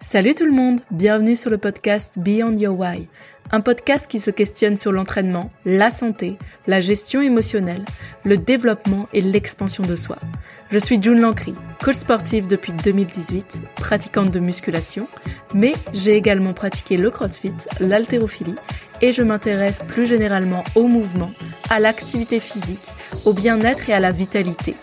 Salut tout le monde, bienvenue sur le podcast Beyond Your Why, un podcast qui se questionne sur l'entraînement, la santé, la gestion émotionnelle, le développement et l'expansion de soi. Je suis June Lancry, coach sportive depuis 2018, pratiquante de musculation, mais j'ai également pratiqué le crossfit, l'haltérophilie et je m'intéresse plus généralement au mouvement, à l'activité physique, au bien-être et à la vitalité.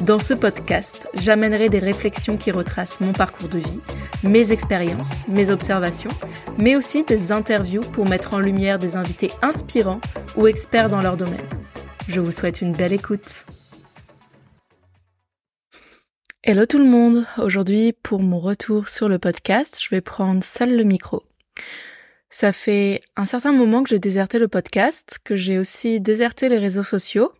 Dans ce podcast, j'amènerai des réflexions qui retracent mon parcours de vie, mes expériences, mes observations, mais aussi des interviews pour mettre en lumière des invités inspirants ou experts dans leur domaine. Je vous souhaite une belle écoute. Hello tout le monde, aujourd'hui pour mon retour sur le podcast, je vais prendre seul le micro. Ça fait un certain moment que j'ai déserté le podcast, que j'ai aussi déserté les réseaux sociaux,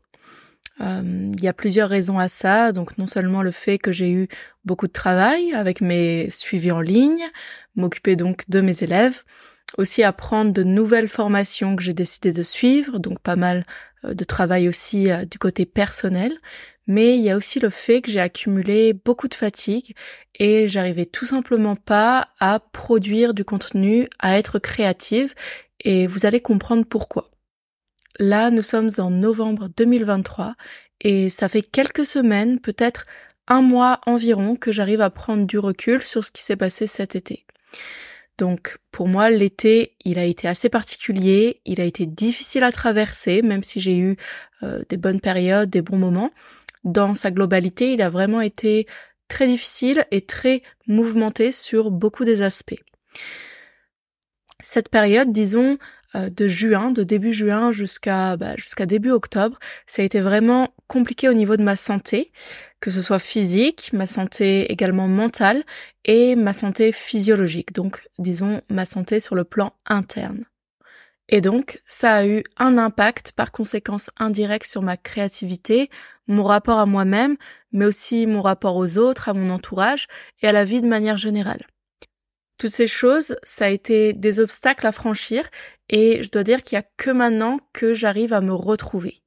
il y a plusieurs raisons à ça. Donc non seulement le fait que j'ai eu beaucoup de travail avec mes suivis en ligne, m'occuper donc de mes élèves, aussi apprendre de nouvelles formations que j'ai décidé de suivre, donc pas mal euh, de travail aussi euh, du côté personnel. Mais il y a aussi le fait que j'ai accumulé beaucoup de fatigue et j'arrivais tout simplement pas à produire du contenu, à être créative et vous allez comprendre pourquoi. Là, nous sommes en novembre 2023 et ça fait quelques semaines, peut-être un mois environ, que j'arrive à prendre du recul sur ce qui s'est passé cet été. Donc pour moi, l'été, il a été assez particulier, il a été difficile à traverser, même si j'ai eu euh, des bonnes périodes, des bons moments. Dans sa globalité, il a vraiment été très difficile et très mouvementé sur beaucoup des aspects. Cette période, disons, de juin, de début juin jusqu'à bah, jusqu'à début octobre, ça a été vraiment compliqué au niveau de ma santé, que ce soit physique, ma santé également mentale et ma santé physiologique, donc disons ma santé sur le plan interne. Et donc, ça a eu un impact par conséquence indirecte sur ma créativité, mon rapport à moi-même, mais aussi mon rapport aux autres, à mon entourage et à la vie de manière générale. Toutes ces choses, ça a été des obstacles à franchir et je dois dire qu'il y a que maintenant que j'arrive à me retrouver.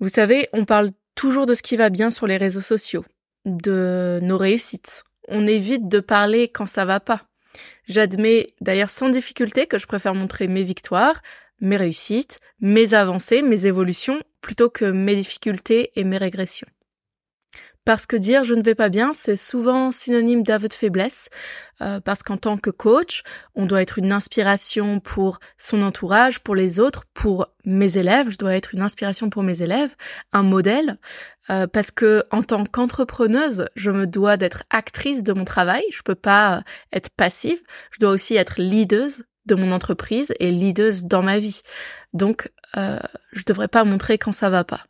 Vous savez, on parle toujours de ce qui va bien sur les réseaux sociaux, de nos réussites. On évite de parler quand ça va pas. J'admets d'ailleurs sans difficulté que je préfère montrer mes victoires, mes réussites, mes avancées, mes évolutions, plutôt que mes difficultés et mes régressions. Parce que dire je ne vais pas bien, c'est souvent synonyme d'aveu de faiblesse, euh, parce qu'en tant que coach, on doit être une inspiration pour son entourage, pour les autres, pour mes élèves, je dois être une inspiration pour mes élèves, un modèle, euh, parce que en tant qu'entrepreneuse, je me dois d'être actrice de mon travail, je peux pas euh, être passive, je dois aussi être leaduse de mon entreprise et leaduse dans ma vie. Donc, euh, je devrais pas montrer quand ça va pas.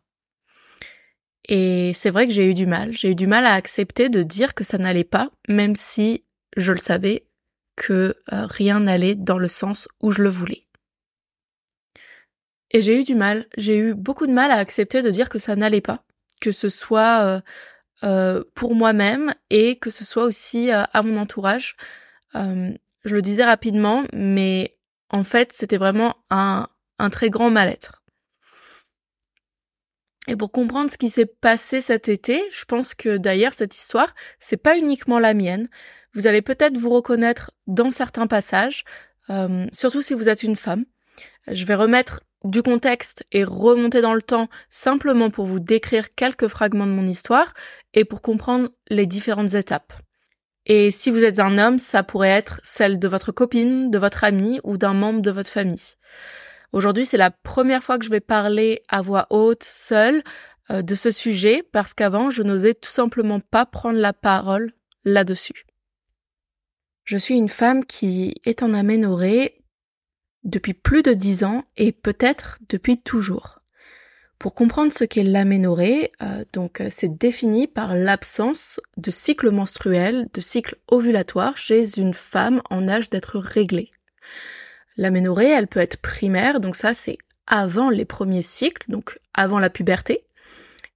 Et c'est vrai que j'ai eu du mal. J'ai eu du mal à accepter de dire que ça n'allait pas, même si je le savais que euh, rien n'allait dans le sens où je le voulais. Et j'ai eu du mal, j'ai eu beaucoup de mal à accepter de dire que ça n'allait pas, que ce soit euh, euh, pour moi-même et que ce soit aussi à mon entourage. je le disais rapidement, mais en fait c'était vraiment un, un très grand mal-être. Et pour comprendre ce qui s'est passé cet été, je pense que d'ailleurs cette histoire, c'est pas uniquement la mienne. Vous allez peut-être vous reconnaître dans certains passages, euh, surtout si vous êtes une femme. Je vais remettre du contexte et remonter dans le temps simplement pour vous décrire quelques fragments de mon histoire et pour comprendre les différentes étapes. Et si vous êtes un homme, ça pourrait être celle de votre copine, de votre ami ou d'un membre de votre famille. Aujourd'hui, c'est la première fois que je vais parler à voix haute, seule, euh, de ce sujet, parce qu'avant, je n'osais tout simplement pas prendre la parole là-dessus. Je suis une femme qui est en aménorrhée depuis plus de dix ans et peut-être depuis toujours. Pour comprendre ce qu'est l'aménorrhée, euh, donc euh, c'est défini par l'absence de cycle menstruel, de cycle ovulatoire chez une femme en âge d'être réglée. L'aménorrhée, elle peut être primaire, donc ça c'est avant les premiers cycles, donc avant la puberté.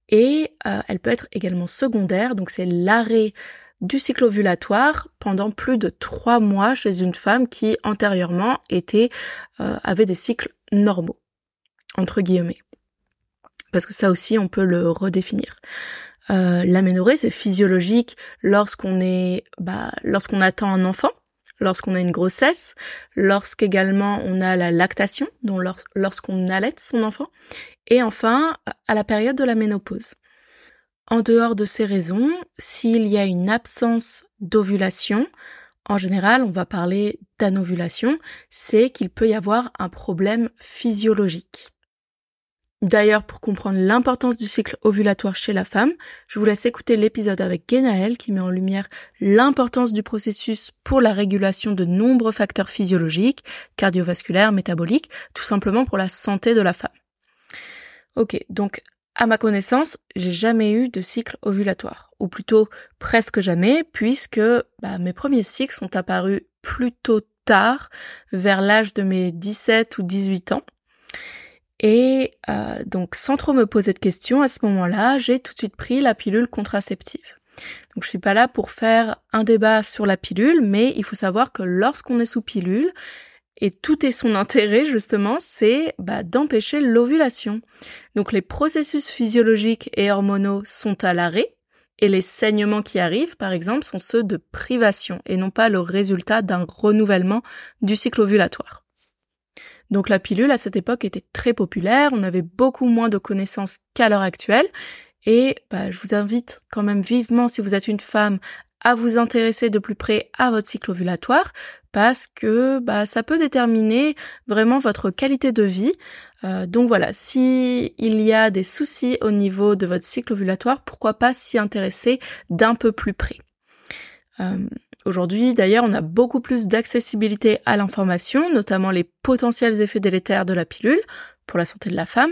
Et euh, elle peut être également secondaire, donc c'est l'arrêt du cycle ovulatoire pendant plus de trois mois chez une femme qui antérieurement était euh, avait des cycles normaux entre guillemets. Parce que ça aussi on peut le redéfinir. Euh, L'aménorrhée, c'est physiologique lorsqu'on est, bah, lorsqu'on attend un enfant, lorsqu'on a une grossesse, lorsqu'également on a la lactation, donc lorsqu'on allait son enfant, et enfin à la période de la ménopause. En dehors de ces raisons, s'il y a une absence d'ovulation, en général, on va parler d'anovulation, c'est qu'il peut y avoir un problème physiologique. D'ailleurs, pour comprendre l'importance du cycle ovulatoire chez la femme, je vous laisse écouter l'épisode avec Genaël qui met en lumière l'importance du processus pour la régulation de nombreux facteurs physiologiques, cardiovasculaires, métaboliques, tout simplement pour la santé de la femme. Ok, donc à ma connaissance, j'ai jamais eu de cycle ovulatoire, ou plutôt presque jamais, puisque bah, mes premiers cycles sont apparus plutôt tard, vers l'âge de mes 17 ou 18 ans. Et euh, donc sans trop me poser de questions, à ce moment-là, j'ai tout de suite pris la pilule contraceptive. Donc je suis pas là pour faire un débat sur la pilule, mais il faut savoir que lorsqu'on est sous pilule, et tout est son intérêt justement, c'est bah, d'empêcher l'ovulation. Donc les processus physiologiques et hormonaux sont à l'arrêt, et les saignements qui arrivent, par exemple, sont ceux de privation et non pas le résultat d'un renouvellement du cycle ovulatoire. Donc la pilule à cette époque était très populaire, on avait beaucoup moins de connaissances qu'à l'heure actuelle, et bah, je vous invite quand même vivement, si vous êtes une femme, à vous intéresser de plus près à votre cycle ovulatoire, parce que bah, ça peut déterminer vraiment votre qualité de vie. Euh, donc voilà, si il y a des soucis au niveau de votre cycle ovulatoire, pourquoi pas s'y intéresser d'un peu plus près. Euh, Aujourd'hui, d'ailleurs, on a beaucoup plus d'accessibilité à l'information, notamment les potentiels effets délétères de la pilule pour la santé de la femme.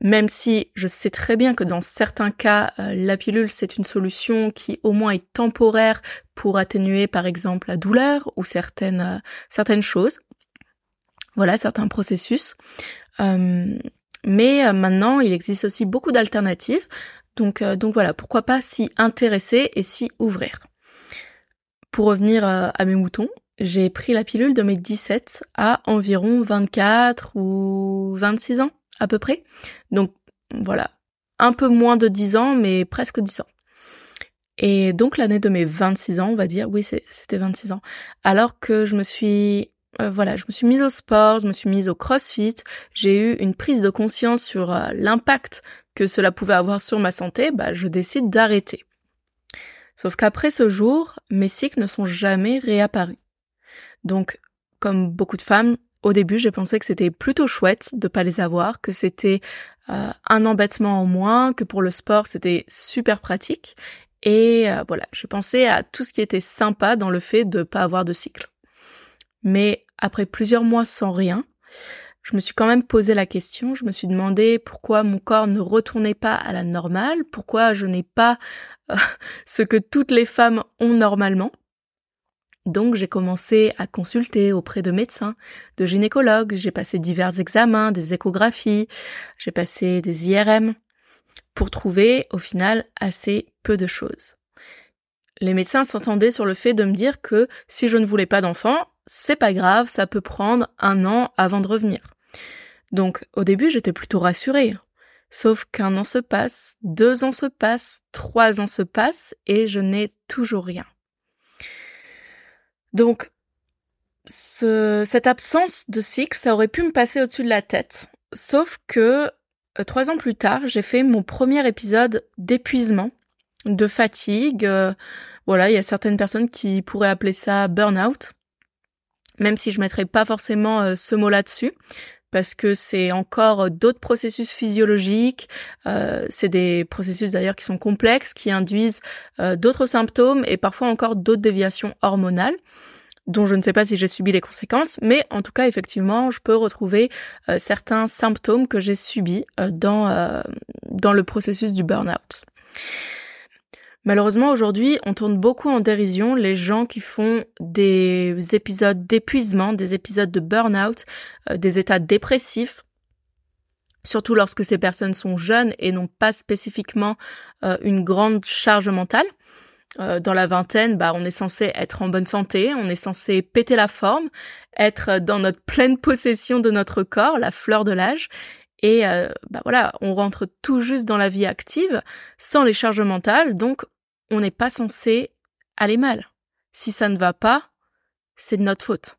Même si je sais très bien que dans certains cas, euh, la pilule, c'est une solution qui au moins est temporaire pour atténuer par exemple la douleur ou certaines, euh, certaines choses. Voilà, certains processus. Euh, mais maintenant, il existe aussi beaucoup d'alternatives. Donc, donc voilà, pourquoi pas s'y intéresser et s'y ouvrir. Pour revenir euh, à mes moutons, j'ai pris la pilule de mes 17 à environ 24 ou 26 ans à peu près. Donc voilà, un peu moins de 10 ans, mais presque 10 ans. Et donc l'année de mes 26 ans, on va dire, oui c'était 26 ans, alors que je me suis euh, voilà, je me suis mise au sport, je me suis mise au crossfit, j'ai eu une prise de conscience sur euh, l'impact que cela pouvait avoir sur ma santé, bah, je décide d'arrêter. Sauf qu'après ce jour, mes cycles ne sont jamais réapparus. Donc, comme beaucoup de femmes, au début, j'ai pensé que c'était plutôt chouette de pas les avoir, que c'était euh, un embêtement en moins, que pour le sport, c'était super pratique. Et euh, voilà, je pensais à tout ce qui était sympa dans le fait de pas avoir de cycle. Mais après plusieurs mois sans rien, je me suis quand même posé la question, je me suis demandé pourquoi mon corps ne retournait pas à la normale, pourquoi je n'ai pas ce que toutes les femmes ont normalement. Donc j'ai commencé à consulter auprès de médecins, de gynécologues, j'ai passé divers examens, des échographies, j'ai passé des IRM pour trouver au final assez peu de choses. Les médecins s'entendaient sur le fait de me dire que si je ne voulais pas d'enfant, c'est pas grave, ça peut prendre un an avant de revenir. Donc au début j'étais plutôt rassurée. Sauf qu'un an se passe, deux ans se passent, trois ans se passent et je n'ai toujours rien. Donc cette absence de cycle, ça aurait pu me passer au-dessus de la tête. Sauf que euh, trois ans plus tard, j'ai fait mon premier épisode d'épuisement, de fatigue. Euh, voilà, il y a certaines personnes qui pourraient appeler ça burn-out même si je mettrais pas forcément euh, ce mot là-dessus parce que c'est encore d'autres processus physiologiques, euh, c'est des processus d'ailleurs qui sont complexes, qui induisent euh, d'autres symptômes et parfois encore d'autres déviations hormonales dont je ne sais pas si j'ai subi les conséquences, mais en tout cas effectivement je peux retrouver certains symptômes que j'ai subis dans, dans le processus du burn-out. Malheureusement, aujourd'hui, on tourne beaucoup en dérision les gens qui font des épisodes d'épuisement, des épisodes de burn-out, euh, des états dépressifs, surtout lorsque ces personnes sont jeunes et n'ont pas spécifiquement euh, une grande charge mentale. Euh, dans la vingtaine, bah, on est censé être en bonne santé, on est censé péter la forme, être dans notre pleine possession de notre corps, la fleur de l'âge. Et bah voilà, on rentre tout juste dans la vie active, sans les charges mentales, donc on n'est pas censé aller mal. Si ça ne va pas, c'est de notre faute.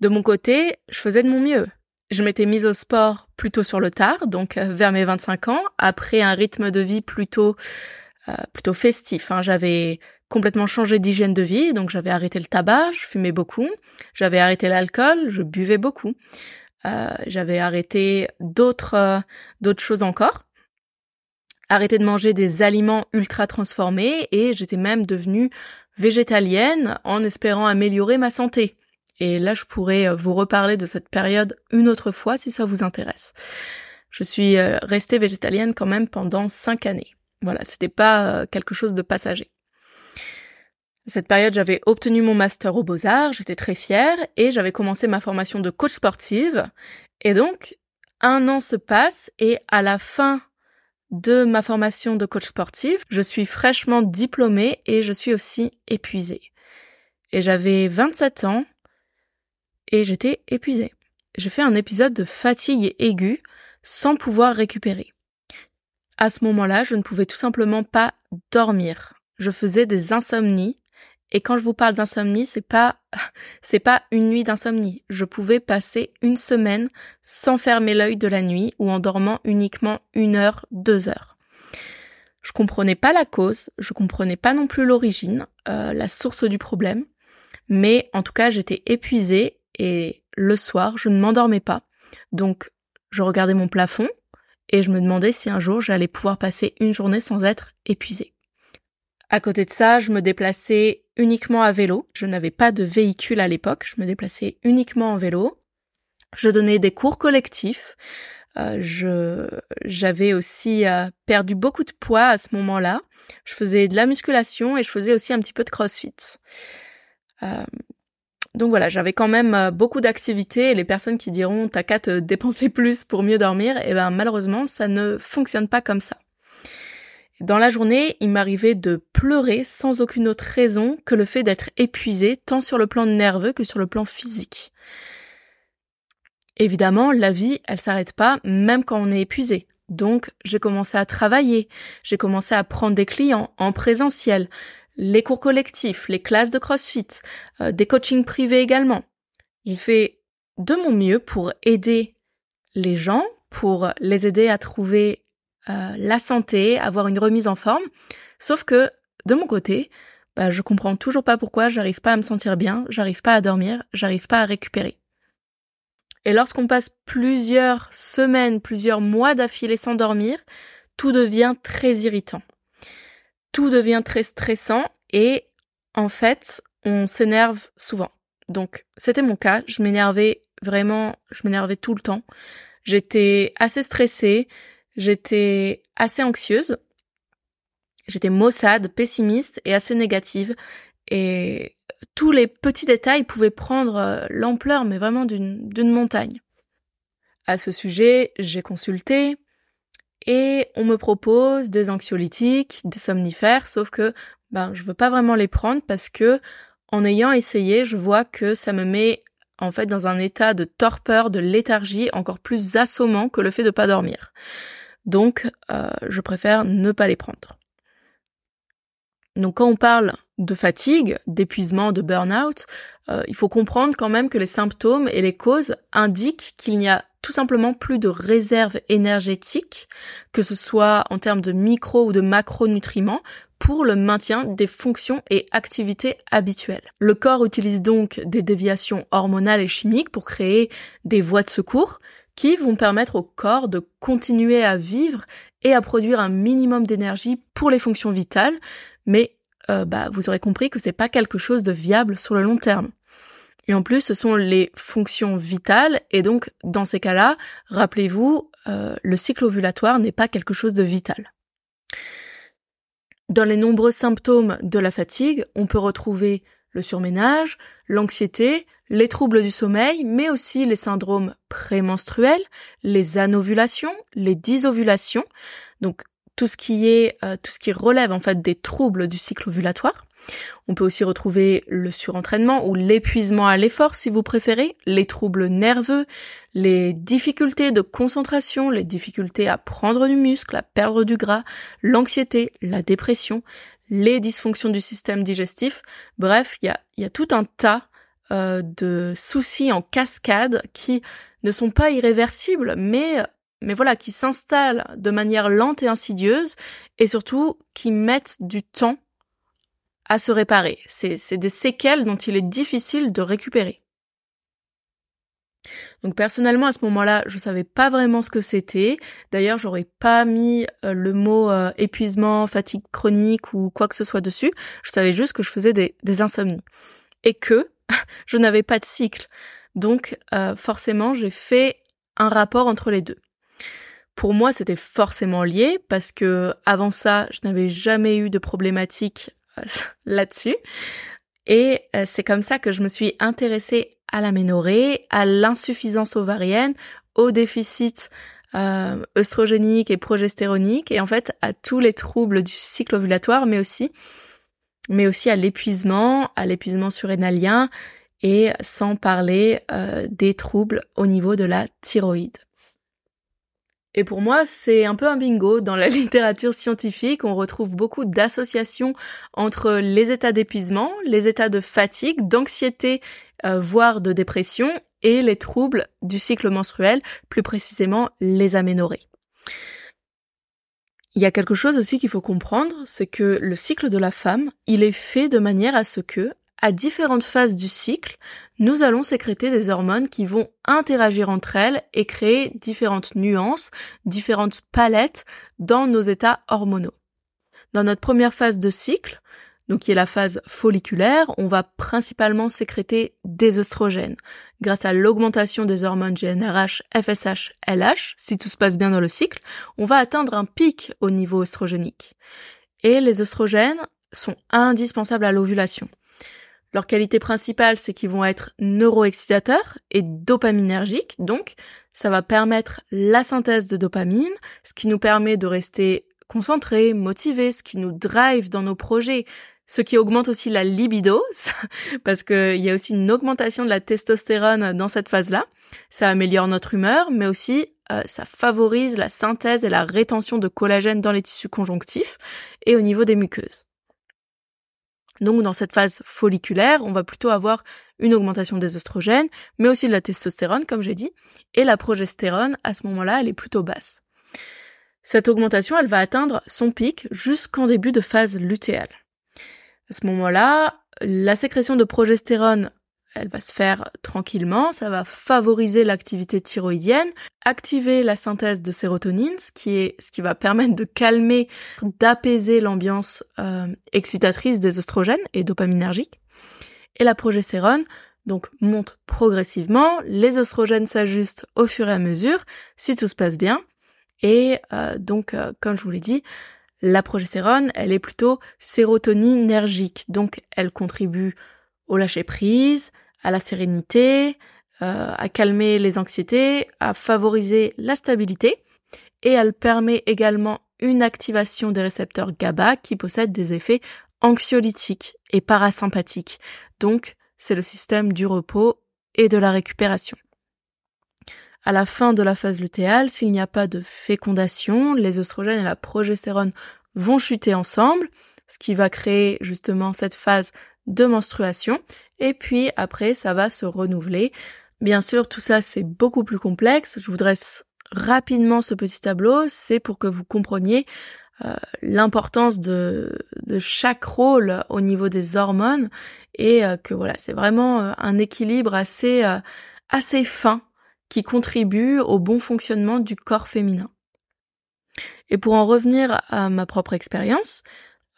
De mon côté, je faisais de mon mieux. Je m'étais mise au sport plutôt sur le tard, donc euh, vers mes 25 ans, après un rythme de vie plutôt euh, plutôt festif. Hein. J'avais complètement changé d'hygiène de vie, donc j'avais arrêté le tabac, je fumais beaucoup, j'avais arrêté l'alcool, je buvais beaucoup, euh, j'avais arrêté d'autres d'autres choses encore, arrêté de manger des aliments ultra transformés et j'étais même devenue végétalienne en espérant améliorer ma santé. Et là, je pourrais euh, vous reparler de cette période une autre fois si ça vous intéresse. Je suis restée végétalienne quand même pendant cinq années. Voilà, c'était pas quelque chose de passager cette période, j'avais obtenu mon master aux beaux-arts, j'étais très fière et j'avais commencé ma formation de coach sportive. Et donc, un an se passe et à la fin de ma formation de coach sportive, je suis fraîchement diplômée et je suis aussi épuisée. Et j'avais 27 ans et j'étais épuisée. J'ai fait un épisode de fatigue aiguë sans pouvoir récupérer. À ce moment-là, je ne pouvais tout simplement pas dormir. Je faisais des insomnies et quand je vous parle d'insomnie, c'est pas, c'est pas une nuit d'insomnie. Je pouvais passer une semaine sans fermer l'œil de la nuit ou en dormant uniquement une heure, deux heures. Je comprenais pas la cause, je comprenais pas non plus l'origine, euh, la source du problème, mais en tout cas j'étais épuisée et le soir je ne m'endormais pas. Donc je regardais mon plafond et je me demandais si un jour j'allais pouvoir passer une journée sans être épuisée. À côté de ça, je me déplaçais uniquement à vélo. Je n'avais pas de véhicule à l'époque, je me déplaçais uniquement en vélo. Je donnais des cours collectifs. Euh, je j'avais aussi euh, perdu beaucoup de poids à ce moment-là. Je faisais de la musculation et je faisais aussi un petit peu de CrossFit. Euh, donc voilà, j'avais quand même beaucoup d'activités et les personnes qui diront t'as qu'à te dépenser plus pour mieux dormir, eh ben malheureusement ça ne fonctionne pas comme ça. Dans la journée, il m'arrivait de pleurer sans aucune autre raison que le fait d'être épuisé tant sur le plan nerveux que sur le plan physique. Évidemment, la vie, elle s'arrête pas même quand on est épuisé. Donc, j'ai commencé à travailler, j'ai commencé à prendre des clients en présentiel, les cours collectifs, les classes de CrossFit, euh, des coachings privés également. J'ai fait de mon mieux pour aider les gens, pour les aider à trouver euh, la santé, avoir une remise en forme. Sauf que de mon côté, bah, je comprends toujours pas pourquoi j'arrive pas à me sentir bien, j'arrive pas à dormir, j'arrive pas à récupérer. Et lorsqu'on passe plusieurs semaines, plusieurs mois d'affilée sans dormir, tout devient très irritant. Tout devient très stressant et en fait, on s'énerve souvent. Donc, c'était mon cas, je m'énervais vraiment, je m'énervais tout le temps. J'étais assez stressée, J'étais assez anxieuse, j'étais maussade, pessimiste et assez négative. Et tous les petits détails pouvaient prendre euh, l'ampleur, mais vraiment d'une montagne. À ce sujet, j'ai consulté et on me propose des anxiolytiques, des somnifères, sauf que ben je veux pas vraiment les prendre parce que en ayant essayé, je vois que ça me met en fait dans un état de torpeur, de léthargie encore plus assommant que le fait de pas dormir. Donc, euh, je préfère ne pas les prendre. Donc, quand on parle de fatigue, d'épuisement, de burn-out, euh, il faut comprendre quand même que les symptômes et les causes indiquent qu'il n'y a tout simplement plus de réserve énergétique, que ce soit en termes de micro ou de macronutriments, pour le maintien des fonctions et activités habituelles. Le corps utilise donc des déviations hormonales et chimiques pour créer des voies de secours, qui vont permettre au corps de continuer à vivre et à produire un minimum d'énergie pour les fonctions vitales, mais euh, bah, vous aurez compris que c'est pas quelque chose de viable sur le long terme. Et en plus, ce sont les fonctions vitales, et donc dans ces cas-là, rappelez-vous, euh, le cycle ovulatoire n'est pas quelque chose de vital. Dans les nombreux symptômes de la fatigue, on peut retrouver le surménage, l'anxiété, les troubles du sommeil, mais aussi les syndromes prémenstruels, les anovulations, les dysovulations, donc tout ce qui est euh, tout ce qui relève en fait des troubles du cycle ovulatoire. On peut aussi retrouver le surentraînement ou l'épuisement à l'effort si vous préférez, les troubles nerveux, les difficultés de concentration, les difficultés à prendre du muscle, à perdre du gras, l'anxiété, la dépression, les dysfonctions du système digestif. Bref, il y a, y a, tout un tas euh, de soucis en cascade qui ne sont pas irréversibles, mais mais voilà, qui s'installent de manière lente et insidieuse, et surtout qui mettent du temps à se réparer. C'est des séquelles dont il est difficile de récupérer. Donc personnellement à ce moment-là, je savais pas vraiment ce que c'était. D'ailleurs, j'aurais pas mis euh, le mot euh, épuisement, fatigue chronique ou quoi que ce soit dessus. Je savais juste que je faisais des, insomnies et que je n'avais pas de cycle. Donc euh, forcément, j'ai fait un rapport entre les deux. Pour moi, c'était forcément lié parce que avant ça, je n'avais jamais eu de problématique euh, là-dessus. Et euh, c'est comme ça que je me suis intéressée à la ménorrhée, à l'insuffisance ovarienne, au déficit euh, œstrogénique et progestéronique, et en fait à tous les troubles du cycle ovulatoire, mais aussi, mais aussi à l'épuisement, à l'épuisement surrénalien, et sans parler des troubles au niveau de la thyroïde. Et pour moi, c'est un peu un bingo. Dans la littérature scientifique, on retrouve beaucoup d'associations entre les états d'épuisement, les états de fatigue, d'anxiété, euh, voire de dépression, et les troubles du cycle menstruel, plus précisément les aménorrhées. Il y a quelque chose aussi qu'il faut comprendre, c'est que le cycle de la femme, il est fait de manière à ce que, à différentes phases du cycle, nous allons sécréter des hormones qui vont interagir entre elles et créer différentes nuances, différentes palettes dans nos états hormonaux. Dans notre première phase de cycle, donc qui est la phase folliculaire, on va principalement sécréter des oestrogènes. Grâce à l'augmentation des hormones GnRH, FSH, LH, si tout se passe bien dans le cycle, on va atteindre un pic au niveau oestrogénique. Et les oestrogènes sont indispensables à l'ovulation. Leur qualité principale, c'est qu'ils vont être neuroexcitateurs et dopaminergiques, donc ça va permettre la synthèse de dopamine, ce qui nous permet de rester concentrés, motivés, ce qui nous drive dans nos projets, ce qui augmente aussi la libido, parce qu'il y a aussi une augmentation de la testostérone dans cette phase-là. Ça améliore notre humeur, mais aussi euh, ça favorise la synthèse et la rétention de collagène dans les tissus conjonctifs et au niveau des muqueuses. Donc dans cette phase folliculaire, on va plutôt avoir une augmentation des oestrogènes, mais aussi de la testostérone, comme j'ai dit, et la progestérone, à ce moment-là, elle est plutôt basse. Cette augmentation, elle va atteindre son pic jusqu'en début de phase lutéale. À ce moment-là, la sécrétion de progestérone elle va se faire tranquillement, ça va favoriser l'activité thyroïdienne, activer la synthèse de sérotonine, ce qui est ce qui va permettre de calmer, d'apaiser l'ambiance euh, excitatrice des oestrogènes et dopaminergiques. Et la progestérone donc monte progressivement, les oestrogènes s'ajustent au fur et à mesure si tout se passe bien. Et euh, donc euh, comme je vous l'ai dit, la progestérone, elle est plutôt sérotoninergique, donc elle contribue au lâcher prise, à la sérénité, euh, à calmer les anxiétés, à favoriser la stabilité, et elle permet également une activation des récepteurs GABA qui possèdent des effets anxiolytiques et parasympathiques. Donc, c'est le système du repos et de la récupération. À la fin de la phase lutéale, s'il n'y a pas de fécondation, les oestrogènes et la progestérone vont chuter ensemble, ce qui va créer justement cette phase de menstruation et puis après ça va se renouveler. Bien sûr, tout ça c'est beaucoup plus complexe. Je vous dresse rapidement ce petit tableau, c'est pour que vous compreniez euh, l'importance de, de chaque rôle au niveau des hormones et euh, que voilà, c'est vraiment euh, un équilibre assez assez fin qui contribue au bon fonctionnement du corps féminin. Et pour en revenir à ma propre expérience,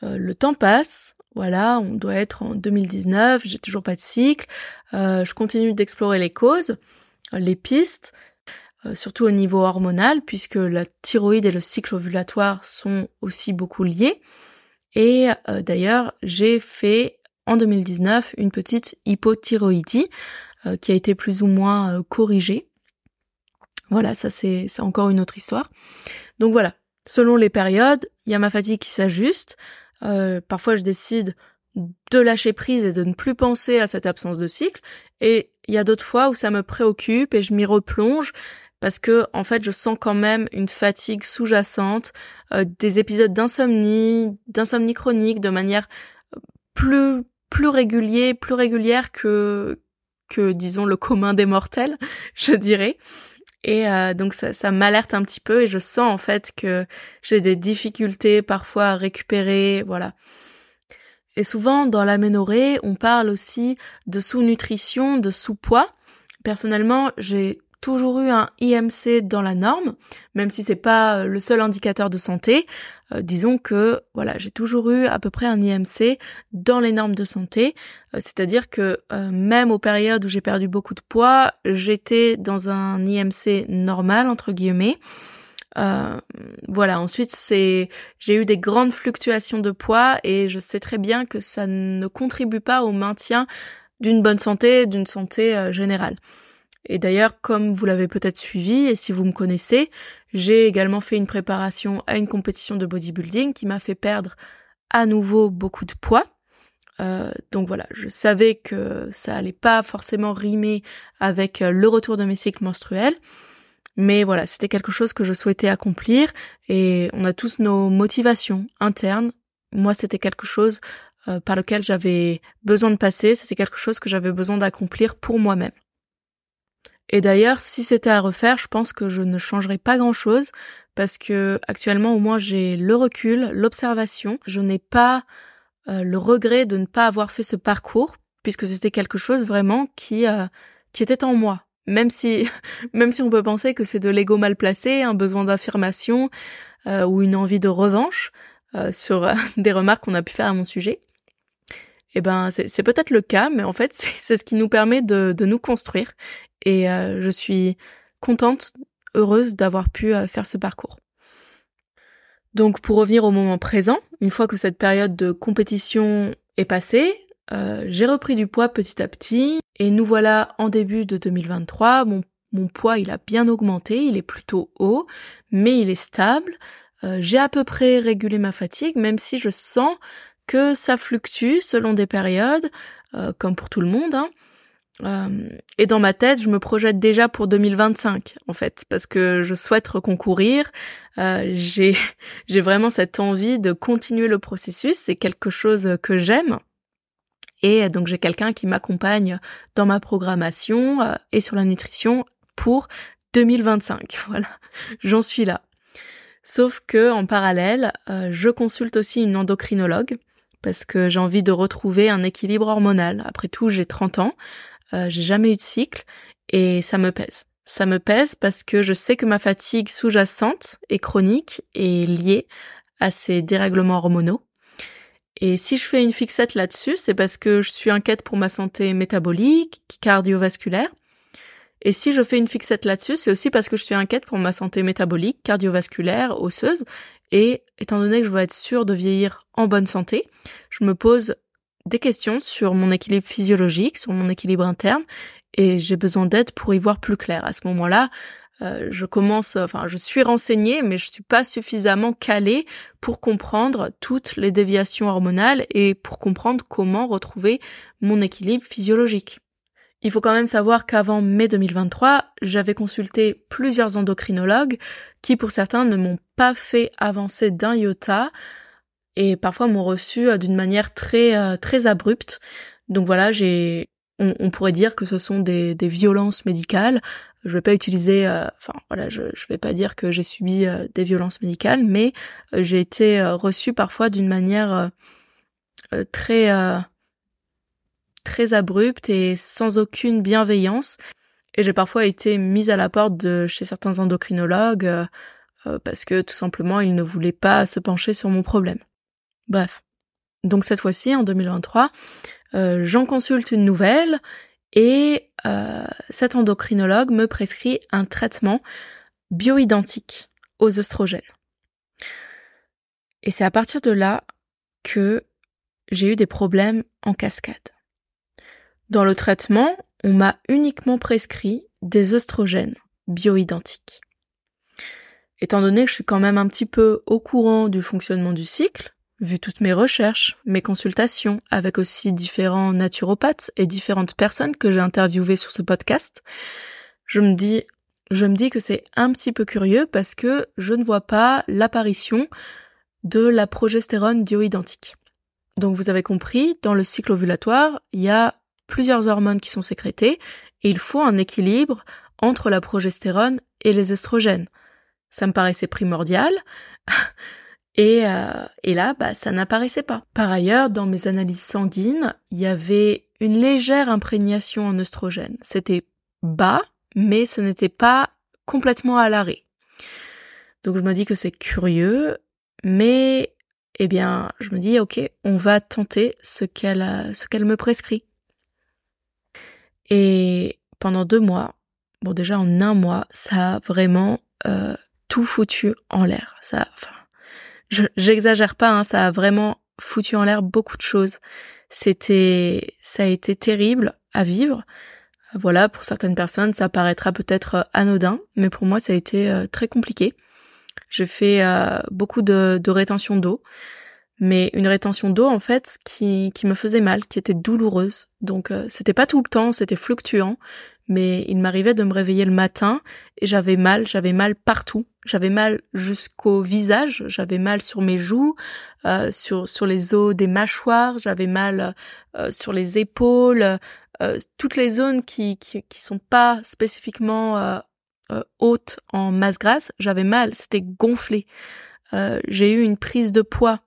le temps passe, voilà, on doit être en 2019, j'ai toujours pas de cycle. Euh, je continue d'explorer les causes, les pistes, euh, surtout au niveau hormonal, puisque la thyroïde et le cycle ovulatoire sont aussi beaucoup liés. Et euh, d'ailleurs, j'ai fait en 2019 une petite hypothyroïdie qui a été plus ou moins corrigée. Voilà, ça c'est encore une autre histoire. Donc voilà, selon les périodes, il y a ma fatigue qui s'ajuste, euh, parfois, je décide de lâcher prise et de ne plus penser à cette absence de cycle. Et il y a d'autres fois où ça me préoccupe et je m'y replonge parce que en fait je sens quand même une fatigue sous-jacente, euh, des épisodes d'insomnie, d'insomnie chronique de manière euh, plus plus régulier, plus régulière que que disons le commun des mortels, je dirais. Et euh, donc ça, ça m'alerte un petit peu et je sens en fait que j'ai des difficultés parfois à récupérer, voilà. Et souvent dans l'aménorrhée, on parle aussi de sous-nutrition, de sous-poids. Personnellement, j'ai toujours eu un IMC dans la norme, même si c'est pas euh, le seul indicateur de santé. Euh, disons que voilà, j'ai toujours eu à peu près un IMC dans les normes de santé, euh, c'est-à-dire que même aux périodes où j'ai perdu beaucoup de poids, j'étais dans un IMC normal entre guillemets. voilà, ensuite c'est j'ai eu des grandes fluctuations de poids et je sais très bien que ça ne contribue pas au maintien d'une bonne santé, d'une santé générale. Et d'ailleurs, comme vous l'avez peut-être suivi, et si vous me connaissez, j'ai également fait une préparation à une compétition de bodybuilding qui m'a fait perdre à nouveau beaucoup de poids. Euh, donc voilà, je savais que ça allait pas forcément rimer avec euh, le retour de mes cycles menstruels. Mais voilà, c'était quelque chose que je souhaitais accomplir et on a tous nos motivations internes. Moi, c'était quelque chose euh, par lequel j'avais besoin de passer, c'était quelque chose que j'avais besoin d'accomplir pour moi-même. Et d'ailleurs, si c'était à refaire, je pense que je ne changerais pas grand-chose parce que actuellement, au moins, j'ai le recul, l'observation. Je n'ai pas euh, le regret de ne pas avoir fait ce parcours puisque c'était quelque chose vraiment qui euh, qui était en moi. Même si même si on peut penser que c'est de l'ego mal placé, un besoin d'affirmation euh, ou une envie de revanche sur des remarques qu'on a pu faire à mon sujet. Eh ben, c'est peut-être le cas, mais en fait, c'est ce qui nous permet de, de nous construire et euh, je suis contente, heureuse d'avoir pu euh, faire ce parcours. Donc pour revenir au moment présent, une fois que cette période de compétition est passée, euh, j'ai repris du poids petit à petit et nous voilà en début de 2023. Mon, poids il a bien augmenté, il est plutôt haut, mais il est stable. j'ai à peu près régulé ma fatigue, même si je sens que ça fluctue selon des périodes, comme pour tout le monde. Hein. Euh, et dans ma tête, je me projette déjà pour 2025 en fait, parce que je souhaite reconcourir. Euh, j'ai j'ai vraiment cette envie de continuer le processus. C'est quelque chose que j'aime. Et donc j'ai quelqu'un qui m'accompagne dans ma programmation euh, et sur la nutrition pour 2025. Voilà, j'en suis là. Sauf que en parallèle, je consulte aussi une endocrinologue parce que j'ai envie de retrouver un équilibre hormonal. Après tout, j'ai 30 ans. Euh, j'ai jamais eu de cycle et ça me pèse. Ça me pèse parce que je sais que ma fatigue sous-jacente et chronique est liée à ces dérèglements hormonaux. Et si je fais une fixette là-dessus, c'est parce que je suis inquiète pour ma santé métabolique, cardiovasculaire. Et si je fais une fixette là-dessus, c'est aussi parce que je suis inquiète pour ma santé métabolique, cardiovasculaire, osseuse. Et étant donné que je veux être sûre de vieillir en bonne santé, je me pose des questions sur mon équilibre physiologique, sur mon équilibre interne, et j'ai besoin d'aide pour y voir plus clair. À ce moment-là, euh, je commence, enfin, je suis renseignée, mais je suis pas suffisamment calée pour comprendre toutes les déviations hormonales et pour comprendre comment retrouver mon équilibre physiologique. Il faut quand même savoir qu'avant mai 2023, j'avais consulté plusieurs endocrinologues qui, pour certains, ne m'ont pas fait avancer d'un iota et parfois m'ont reçu euh, d'une manière très euh, très abrupte. Donc voilà, j'ai on, pourrait dire que ce sont des, des violences médicales. Je vais pas utiliser, euh, enfin voilà, je je vais pas dire que j'ai subi des violences médicales, mais j'ai été reçue parfois d'une manière très très abrupte et sans aucune bienveillance. Et j'ai parfois été mise à la porte de chez certains endocrinologues parce que tout simplement ils ne voulaient pas se pencher sur mon problème. Bref. Donc cette fois-ci, en 2023, euh, j'en consulte une nouvelle et euh, cet endocrinologue me prescrit un traitement bioidentique aux oestrogènes. Et c'est à partir de là que j'ai eu des problèmes en cascade. Dans le traitement, on m'a uniquement prescrit des oestrogènes bioidentiques. Étant donné que je suis quand même un petit peu au courant du fonctionnement du cycle, vu toutes mes recherches, mes consultations avec aussi différents naturopathes et différentes personnes que j'ai interviewées sur ce podcast, je me dis, je me dis que c'est un petit peu curieux parce que je ne vois pas l'apparition de la progestérone bioidentique. Donc vous avez compris, dans le cycle ovulatoire, il y a plusieurs hormones qui sont sécrétées et il faut un équilibre entre la progestérone et les estrogènes. Ça me paraissait primordial. Et, euh, et là, bah, ça n'apparaissait pas. Par ailleurs, dans mes analyses sanguines, il y avait une légère imprégnation en oestrogène. C'était bas, mais ce n'était pas complètement à l'arrêt. Donc je me dis que c'est curieux, mais eh bien, je me dis ok, on va tenter ce qu'elle ce qu'elle me prescrit. Et pendant deux mois, bon déjà en un mois, ça a vraiment euh, tout foutu en l'air. Ça, enfin, j'exagère pas, hein, ça a vraiment foutu en l'air beaucoup de choses. C'était, ça a été terrible à vivre. Voilà, pour certaines personnes, ça paraîtra peut-être euh, anodin, mais pour moi, ça a été euh, très compliqué. J'ai fait euh, beaucoup de, rétention d'eau, mais une rétention d'eau en fait qui, qui me faisait mal, qui était douloureuse. Donc c'était pas tout le temps, c'était fluctuant, mais il m'arrivait de me réveiller le matin et j'avais mal, j'avais mal partout. J'avais mal jusqu'au visage, j'avais mal sur mes joues, euh, sur sur les os des mâchoires, j'avais mal euh, sur les épaules, euh, toutes les zones qui, qui qui sont pas spécifiquement hautes en masse grasse, j'avais mal, c'était gonflé. j'ai eu une prise de poids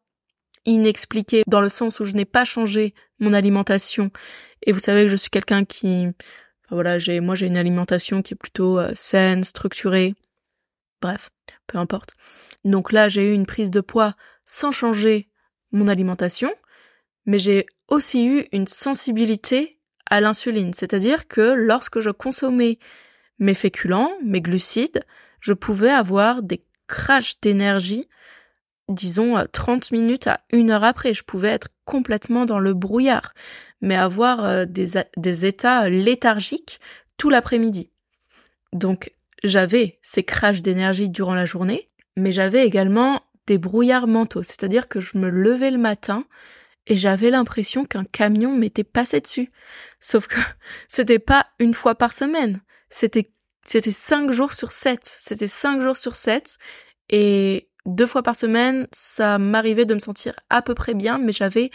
inexpliquée dans le sens où je n'ai pas changé mon alimentation et vous savez que je suis quelqu'un qui voilà, j'ai moi j'ai une alimentation qui est plutôt euh, saine, structurée. Bref, peu importe. Donc là, j'ai eu une prise de poids sans changer mon alimentation, mais j'ai aussi eu une sensibilité à l'insuline, c'est-à-dire que lorsque je consommais mes féculents, mes glucides, je pouvais avoir des crashs d'énergie, disons 30 minutes à une heure après, je pouvais être complètement dans le brouillard mais avoir euh, des, états léthargiques tout l'après-midi. Donc j'avais ces crashs d'énergie durant la journée, mais j'avais également des brouillards mentaux, c'est-à-dire que je me levais le matin et j'avais l'impression qu'un camion m'était passé dessus. Sauf que c'était pas une fois par semaine, c'était c'était cinq jours sur sept, c'était cinq jours sur sept et deux fois par semaine, ça m'arrivait de me sentir à peu près bien, mais j'avais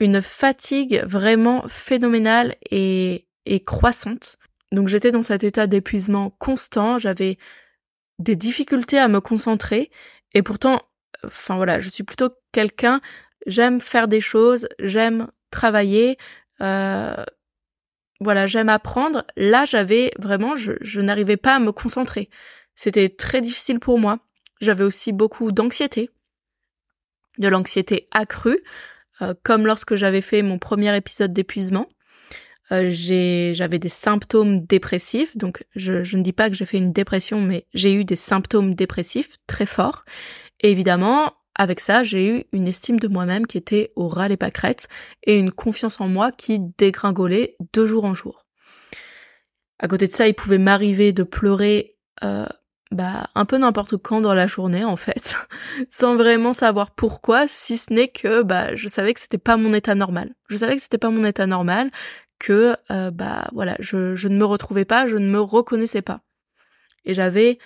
une fatigue vraiment phénoménale et, et croissante. Donc j'étais dans cet état d'épuisement constant, j'avais des difficultés à me concentrer et pourtant, enfin voilà, je suis plutôt quelqu'un, j'aime faire des choses, j'aime travailler, euh, voilà, j'aime apprendre. Là, j'avais vraiment, je, je n'arrivais pas à me concentrer. C'était très difficile pour moi. J'avais aussi beaucoup d'anxiété, de l'anxiété accrue. Euh, comme lorsque j'avais fait mon premier épisode d'épuisement. Euh, j'avais des symptômes dépressifs, donc je, je ne dis pas que j'ai fait une dépression, mais j'ai eu des symptômes dépressifs très forts. Et évidemment, avec ça, j'ai eu une estime de moi-même qui était au ras les pâquerettes et une confiance en moi qui dégringolait de jour en jour. À côté de ça, il pouvait m'arriver de pleurer euh, bah un peu n'importe quand dans la journée en fait, sans vraiment savoir pourquoi, si ce n'est que bah je savais que c'était pas mon état normal. Je savais que c'était pas mon état normal, que euh, bah voilà, je, je ne me retrouvais pas, je ne me reconnaissais pas. Et j'avais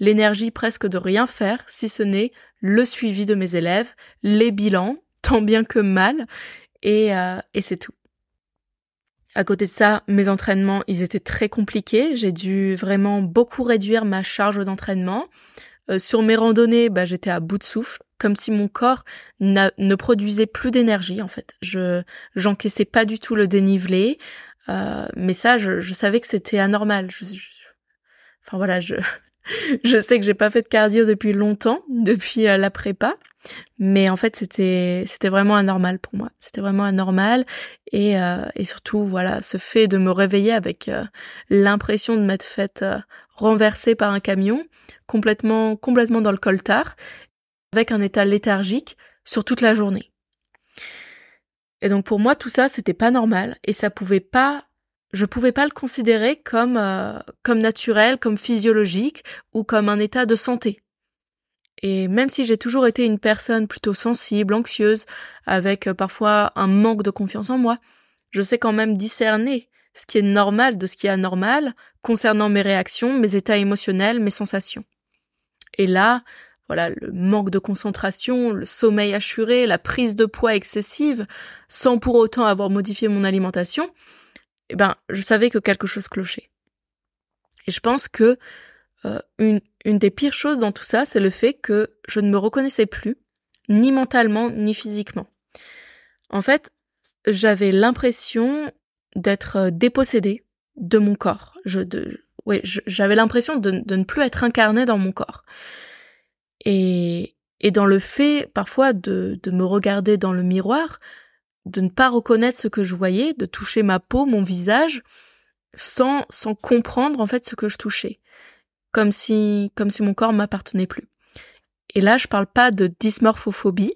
l'énergie presque de rien faire, si ce n'est le suivi de mes élèves, les bilans, tant bien que mal, et, euh, et c'est tout. À côté de ça, mes entraînements, ils étaient très compliqués. J'ai dû vraiment beaucoup réduire ma charge d'entraînement. Euh, sur mes randonnées, bah, j'étais à bout de souffle, comme si mon corps ne produisait plus d'énergie en fait. Je j'encaissais pas du tout le dénivelé, euh, mais ça, je, je savais que c'était anormal. Je, enfin voilà, je je sais que j'ai pas fait de cardio depuis longtemps, depuis euh, la prépa, mais en fait c'était c'était vraiment anormal pour moi. C'était vraiment anormal et euh, et surtout voilà ce fait de me réveiller avec euh, l'impression de m'être faite renverser par un camion, complètement complètement dans le coltard, avec un état léthargique sur toute la journée. Et donc pour moi tout ça c'était pas normal et ça pouvait pas je pouvais pas le considérer comme euh, comme naturel, comme physiologique ou comme un état de santé. Et même si j'ai toujours été une personne plutôt sensible, anxieuse, avec euh, parfois un manque de confiance en moi, je sais quand même discerner ce qui est normal de ce qui est anormal concernant mes réactions, mes états émotionnels, mes sensations. Et là, voilà, le manque de concentration, le sommeil assuré, la prise de poids excessive, sans pour autant avoir modifié mon alimentation, eh ben, je savais que quelque chose clochait. Et je pense que euh, une, une des pires choses dans tout ça, c'est le fait que je ne me reconnaissais plus, ni mentalement, ni physiquement. En fait, j'avais l'impression d'être euh, dépossédée de mon corps. Je, de, ouais, j'avais l'impression de, de, ne plus être incarnée dans mon corps. Et, et dans le fait, parfois, de, de me regarder dans le miroir, de ne pas reconnaître ce que je voyais, de toucher ma peau, mon visage, sans, sans comprendre, en fait, ce que je touchais. Comme si, comme si mon corps m'appartenait plus. Et là, je parle pas de dysmorphophobie,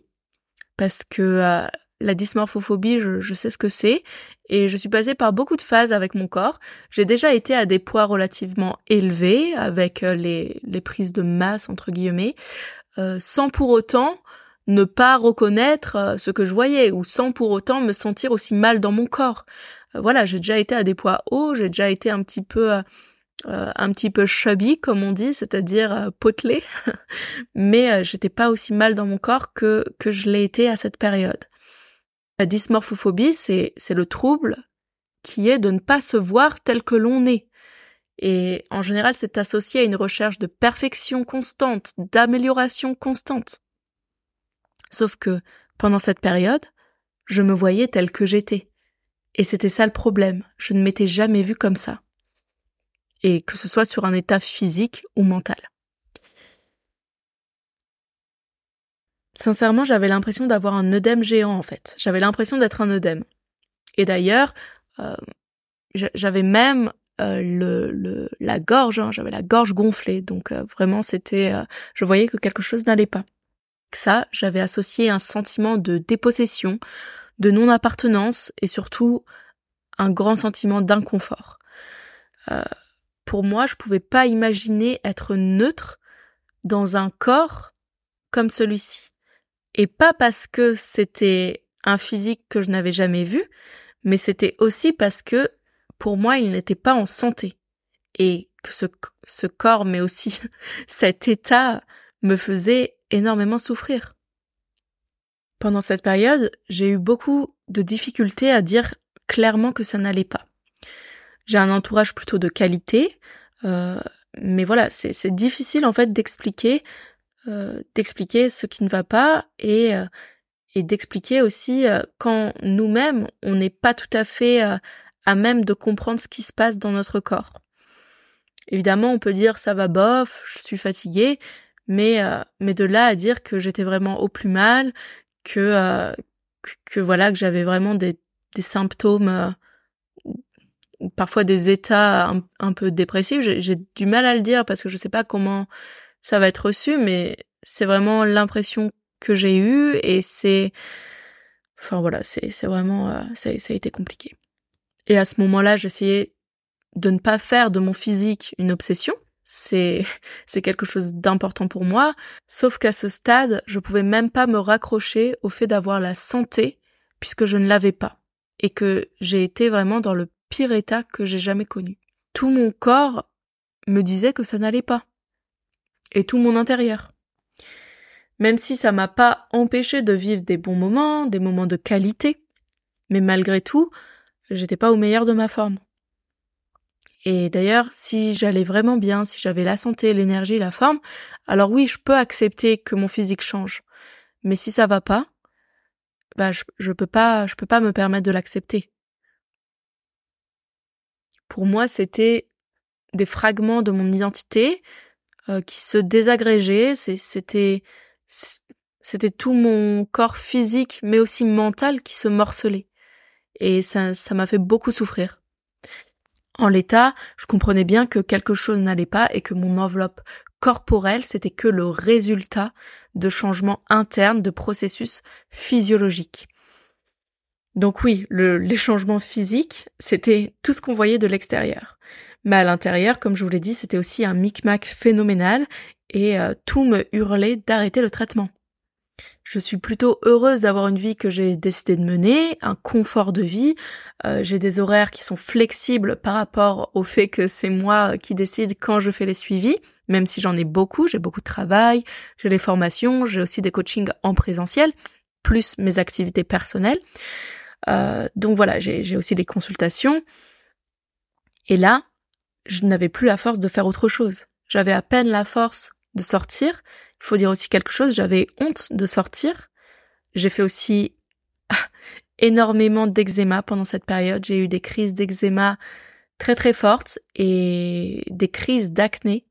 parce que euh, la dysmorphophobie, je, je sais ce que c'est, et je suis passée par beaucoup de phases avec mon corps. J'ai déjà été à des poids relativement élevés, avec euh, les, les prises de masse, entre guillemets, euh, sans pour autant ne pas reconnaître euh, ce que je voyais, ou sans pour autant me sentir aussi mal dans mon corps. voilà, j'ai déjà été à des poids hauts, j'ai déjà été un petit peu... un petit peu chubby comme on dit, c'est-à-dire potelé, mais j'étais pas aussi mal dans mon corps que que je l'ai été à cette période. La dysmorphophobie, c'est, c'est le trouble qui est de ne pas se voir tel que l'on est. Et en général, c'est associé à une recherche de perfection constante, d'amélioration constante. Sauf que, pendant cette période, je me voyais tel que j'étais. Et c'était ça le problème, je ne m'étais jamais vue comme ça. Et que ce soit sur un état physique ou mental. Sincèrement, j'avais l'impression d'avoir un œdème géant en fait. J'avais l'impression d'être un œdème. Et d'ailleurs, euh, j'avais même euh, la gorge, hein, j'avais la gorge gonflée. Donc euh, vraiment, c'était, je voyais que quelque chose n'allait pas. Ça, j'avais associé un sentiment de dépossession, de non-appartenance et surtout un grand sentiment d'inconfort. Pour moi, je pouvais pas imaginer être neutre dans un corps comme celui-ci. Et pas parce que c'était un physique que je n'avais jamais vu, mais c'était aussi parce que pour moi, il n'était pas en santé. Et que ce, ce corps, mais aussi cet état me faisait énormément souffrir. Pendant cette période, j'ai eu beaucoup de difficultés à dire clairement que ça n'allait pas. J'ai un entourage plutôt de qualité, euh, mais voilà, c'est difficile en fait d'expliquer euh, d'expliquer ce qui ne va pas et, euh, et d'expliquer aussi euh, quand nous-mêmes, on n'est pas tout à fait à même de comprendre ce qui se passe dans notre corps. Évidemment, on peut dire ça va bof, je suis fatiguée, mais mais de là à dire que j'étais vraiment au plus mal, que que, voilà que j'avais vraiment des, des symptômes parfois des états un, peu dépressifs, j'ai du mal à le dire parce que je sais pas comment ça va être reçu, mais c'est vraiment l'impression que j'ai eue et c'est, enfin voilà, c'est vraiment euh, ça a été compliqué. Et à ce moment-là, j'essayais de ne pas faire de mon physique une obsession. C'est c'est quelque chose d'important pour moi. Sauf qu'à ce stade, je pouvais même pas me raccrocher au fait d'avoir la santé puisque je ne l'avais pas et que j'ai été vraiment dans le pire état que j'ai jamais connu. Tout mon corps me disait que ça n'allait pas et tout mon intérieur. Même si ça m'a pas empêché de vivre des bons moments, des moments de qualité, mais malgré tout, j'étais pas au meilleur de ma forme. Et d'ailleurs, si j'allais vraiment bien, si j'avais la santé, l'énergie, la forme, alors oui, je peux accepter que mon physique change. Mais si ça va pas, bah je, peux pas, je peux pas me permettre de l'accepter. Pour moi, c'était des fragments de mon identité euh, qui se désagrégeait. C'était c'était tout mon corps physique, mais aussi mental, qui se morcelait. Et ça ça m'a fait beaucoup souffrir. En l'état, je comprenais bien que quelque chose n'allait pas et que mon enveloppe corporelle, c'était que le résultat de changements internes, de processus physiologiques. Donc oui, le, les changements physiques, c'était tout ce qu'on voyait de l'extérieur. Mais à l'intérieur, comme je vous l'ai dit, c'était aussi un micmac phénoménal et euh, tout me hurlait d'arrêter le traitement. Je suis plutôt heureuse d'avoir une vie que j'ai décidé de mener, un confort de vie. Euh, j'ai des horaires qui sont flexibles par rapport au fait que c'est moi qui décide quand je fais les suivis, même si j'en ai beaucoup, j'ai beaucoup de travail, j'ai les formations, j'ai aussi des coachings en présentiel, plus mes activités personnelles. Euh, donc voilà, j'ai aussi des consultations. Et là, je n'avais plus la force de faire autre chose. J'avais à peine la force de sortir. Il faut dire aussi quelque chose, j'avais honte de sortir. J'ai fait aussi énormément d'eczéma pendant cette période. J'ai eu des crises d'eczéma très très fortes et des crises d'acné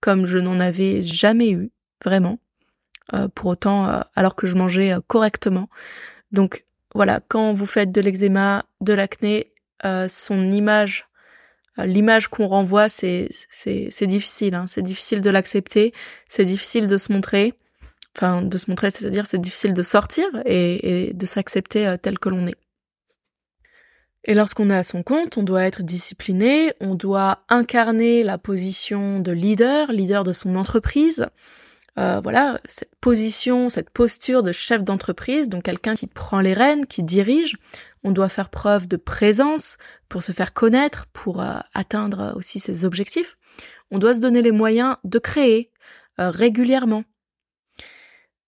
comme je n'en avais jamais eu, vraiment. Euh, pour autant, euh, alors que je mangeais euh, correctement. Donc voilà, quand vous faites de l'eczéma, de l'acné, son image l'image qu'on renvoie, c'est difficile. Hein. C'est difficile de l'accepter. C'est difficile de se montrer. Enfin, de se montrer, c'est-à-dire c'est difficile de sortir et, et de s'accepter euh, tel que l'on est. Et lorsqu'on est à son compte, on doit être discipliné, on doit incarner la position de leader, leader de son entreprise. Euh, voilà, cette position, cette posture de chef d'entreprise, donc quelqu'un qui prend les rênes, qui dirige. On doit faire preuve de présence pour se faire connaître, pour euh, atteindre aussi ses objectifs. On doit se donner les moyens de créer euh, régulièrement.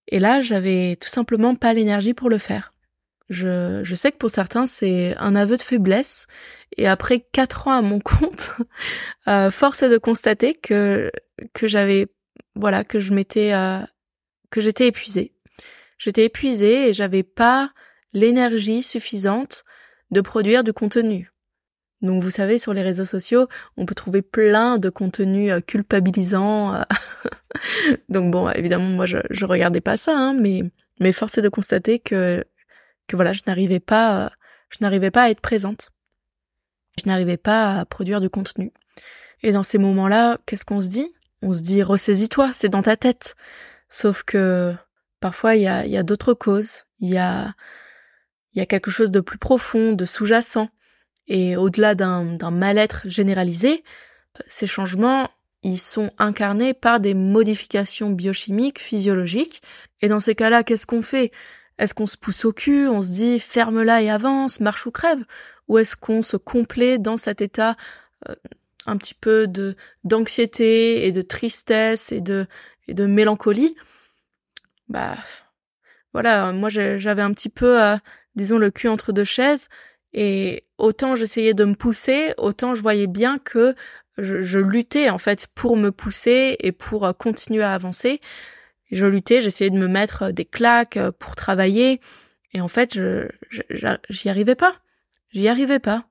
Et là, j'avais tout simplement pas l'énergie pour le faire. Je, je sais que pour certains, c'est un aveu de faiblesse. Et après quatre ans à mon compte, force est de constater que, que j'avais voilà, que je m'étais, euh, que j'étais épuisée. J'étais épuisée et j'avais pas l'énergie suffisante de produire du contenu. Donc vous savez, sur les réseaux sociaux, on peut trouver plein de contenus euh, culpabilisants. Euh. Donc bon, évidemment, moi je, je regardais pas ça, hein, mais mais force est de constater que que voilà, je n'arrivais pas, je n'arrivais pas à être présente. Je n'arrivais pas à produire du contenu. Et dans ces moments-là, qu'est-ce qu'on se dit? On se dit ressaisis-toi, c'est dans ta tête. Sauf que parfois il y a, d'autres causes, il y a, y a quelque chose de plus profond, de sous-jacent. Et au-delà d'un mal-être généralisé, euh, ces changements, ils sont incarnés par des modifications biochimiques, physiologiques. Et dans ces cas-là, qu'est-ce qu'on fait? Est-ce qu'on se pousse au cul, on se dit ferme-la et avance, marche ou crève? Ou est-ce qu'on se complaît dans cet état euh, un petit peu de d'anxiété et de tristesse et de et de mélancolie, bah voilà, moi j'avais un petit peu, euh, disons, le cul entre deux chaises et autant j'essayais de me pousser, autant je voyais bien que je, luttais en fait pour me pousser et pour euh, continuer à avancer. Je luttais, j'essayais de me mettre des claques euh, pour travailler et en fait je j'y arrivais pas, j'y arrivais pas.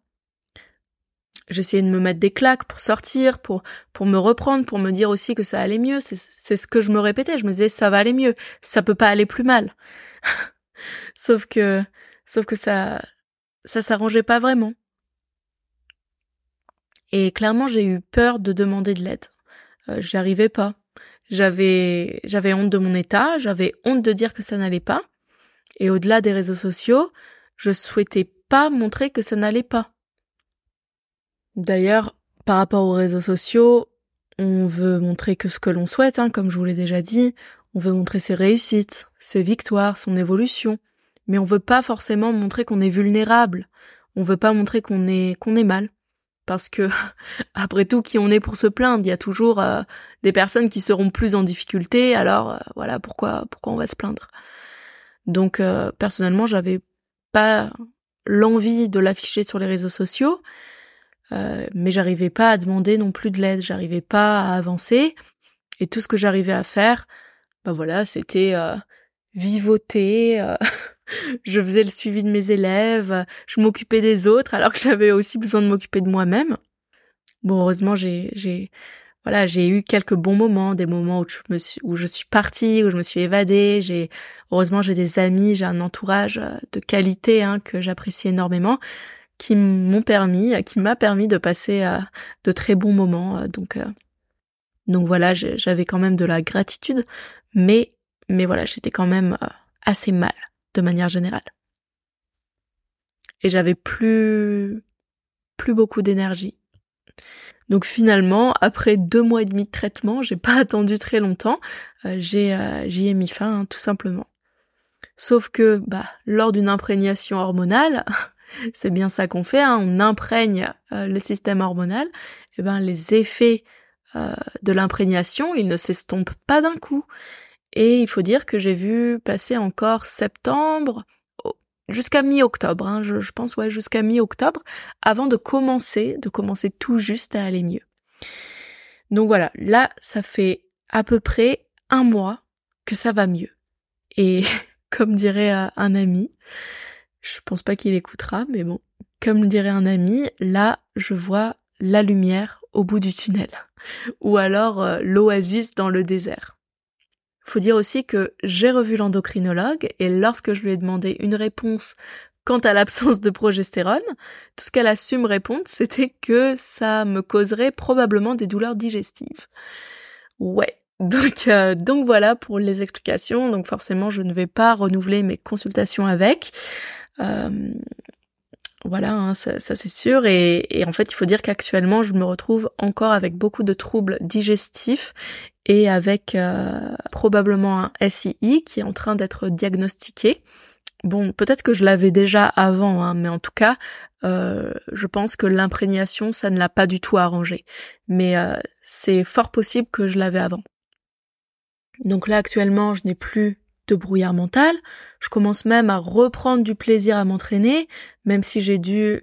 J'essayais de me mettre des claques pour sortir, pour pour me reprendre, pour me dire aussi que ça allait mieux. C'est ce que je me répétais. Je me disais ça va aller mieux, ça peut pas aller plus mal. sauf que sauf que ça ça s'arrangeait pas vraiment. Et clairement, j'ai eu peur de demander de l'aide. Euh, J'y arrivais pas. J'avais j'avais honte de mon état, j'avais honte de dire que ça n'allait pas. Et au-delà des réseaux sociaux, je souhaitais pas montrer que ça n'allait pas. D'ailleurs, par rapport aux réseaux sociaux, on veut montrer que ce que l'on souhaite, hein, comme je vous l'ai déjà dit, on veut montrer ses réussites, ses victoires, son évolution, mais on veut pas forcément montrer qu'on est vulnérable. On veut pas montrer qu'on est qu'on est mal, parce que après tout, qui on est pour se plaindre? Il y a toujours euh, des personnes qui seront plus en difficulté. Alors euh, voilà pourquoi pourquoi on va se plaindre. Donc euh, personnellement, j'avais pas l'envie de l'afficher sur les réseaux sociaux, euh, mais j'arrivais pas à demander non plus de l'aide, j'arrivais pas à avancer. Et tout ce que j'arrivais à faire, ben voilà, c'était euh, vivoter. Euh, je faisais le suivi de mes élèves, je m'occupais des autres, alors que j'avais aussi besoin de m'occuper de moi-même. Bon, heureusement, j'ai, j'ai, voilà, j'ai eu quelques bons moments, des moments où je me suis, où je suis partie, où je me suis évadée. J'ai, heureusement, j'ai des amis, j'ai un entourage de qualité hein, que j'apprécie énormément qui m'ont permis, qui m'a permis de passer à de très bons moments. Euh, donc, euh, donc voilà, j'avais quand même de la gratitude, mais, mais voilà, j'étais quand même euh, assez mal de manière générale. Et j'avais plus, plus beaucoup d'énergie. Donc finalement, après deux mois et demi de traitement, j'ai pas attendu très longtemps, euh, j'ai euh, j'y ai mis fin hein, tout simplement. Sauf que bah lors d'une imprégnation hormonale, c'est bien ça qu'on fait, hein, on imprègne euh, le système hormonal, et eh ben les effets de l'imprégnation, ils ne s'estompent pas d'un coup. Et il faut dire que j'ai vu passer encore septembre, jusqu'à mi-octobre, hein, je, je, pense ouais jusqu'à mi-octobre, avant de commencer, de commencer tout juste à aller mieux. Donc voilà, là ça fait à peu près un mois que ça va mieux. Et comme dirait euh, un ami, je pense pas qu'il écoutera, mais bon, comme dirait un ami, là je vois la lumière au bout du tunnel, ou alors euh, l'oasis dans le désert. Faut dire aussi que j'ai revu l'endocrinologue et lorsque je lui ai demandé une réponse quant à l'absence de progestérone, tout ce qu'elle a su me répondre, c'était que ça me causerait probablement des douleurs digestives. Ouais. Donc, euh, donc voilà pour les explications. Donc forcément, je ne vais pas renouveler mes consultations avec. Euh, voilà, hein, ça, c'est sûr. Et, en fait, il faut dire qu'actuellement, je me retrouve encore avec beaucoup de troubles digestifs et avec euh, probablement un SII qui est en train d'être diagnostiqué. Bon, peut-être que je l'avais déjà avant, hein, mais en tout cas, euh, je pense que l'imprégnation, ça ne l'a pas du tout arrangé. Mais c'est fort possible que je l'avais avant. Donc là, actuellement, je n'ai plus de brouillard mental. Je commence même à reprendre du plaisir à m'entraîner, même si j'ai dû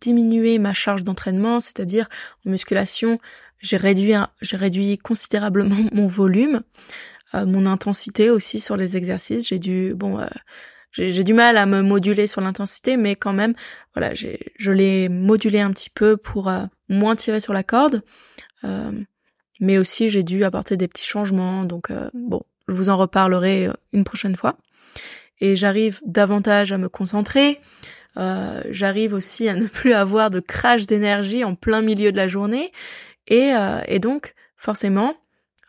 diminuer ma charge d'entraînement, c'est-à-dire en musculation, j'ai réduit, j'ai réduit considérablement mon volume, euh, mon intensité aussi sur les exercices. J'ai dû, bon, euh, j'ai du mal à me moduler sur l'intensité, mais quand même, voilà, je l'ai modulé un petit peu pour euh, moins tirer sur la corde. mais aussi, j'ai dû apporter des petits changements. Donc, bon, je vous en reparlerai une prochaine fois. Et j'arrive davantage à me concentrer. j'arrive aussi à ne plus avoir de crash d'énergie en plein milieu de la journée et, euh, donc, forcément,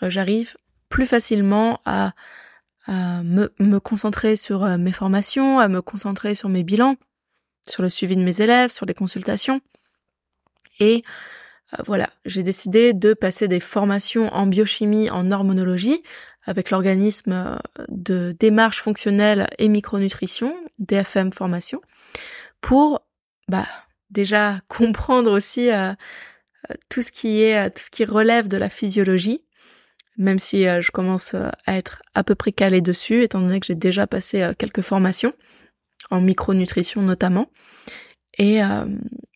euh, j'arrive plus facilement à, me, concentrer sur euh, mes formations, à me concentrer sur mes bilans, sur le suivi de mes élèves, sur les consultations. Et voilà, j'ai décidé de passer des formations en biochimie, en hormonologie, avec l'organisme de démarche fonctionnelle et micronutrition, DFM Formation, pour bah, déjà comprendre aussi tout ce qui est tout ce qui relève de la physiologie, même si euh, je commence euh, à être à peu près calée dessus, étant donné que j'ai déjà passé euh, quelques formations en micronutrition notamment. Et,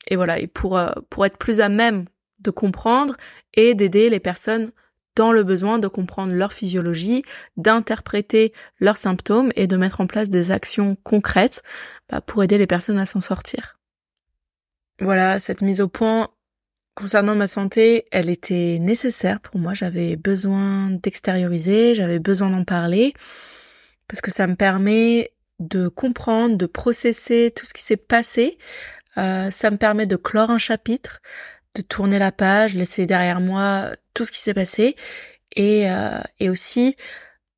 et voilà, et pour, pour être plus à même de comprendre et d'aider les personnes dans le besoin de comprendre leur physiologie, d'interpréter leurs symptômes et de mettre en place des actions concrètes bah, pour aider les personnes à s'en sortir. Voilà, cette mise au point Concernant ma santé, elle était nécessaire pour moi. J'avais besoin d'extérioriser, j'avais besoin d'en parler, parce que ça me permet de comprendre, de processer tout ce qui s'est passé. Euh, ça me permet de clore un chapitre, de tourner la page, laisser derrière moi tout ce qui s'est passé, et, euh, et aussi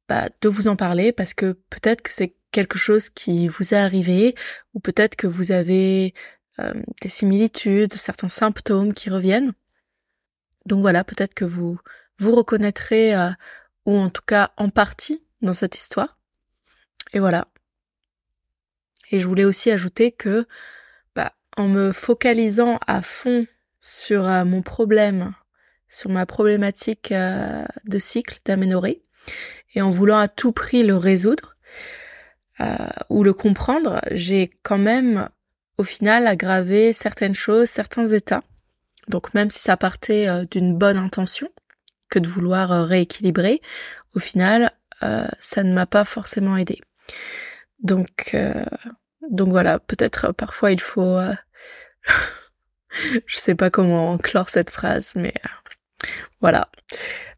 bah, de vous en parler, parce que peut-être que c'est quelque chose qui vous est arrivé, ou peut-être que vous avez euh, des similitudes, certains symptômes qui reviennent. Donc voilà, peut-être que vous vous reconnaîtrez, euh, ou en tout cas en partie, dans cette histoire. Et voilà. Et je voulais aussi ajouter que, bah, en me focalisant à fond sur euh, mon problème, sur ma problématique de cycle d'aménorrhée, et en voulant à tout prix le résoudre, ou le comprendre, j'ai quand même au final aggraver certaines choses, certains états. Donc même si ça partait euh, d'une bonne intention, que de vouloir euh, rééquilibrer, au final, euh, ça ne m'a pas forcément aidé. Donc, donc voilà, peut-être parfois il faut, je sais pas comment clore cette phrase, mais voilà,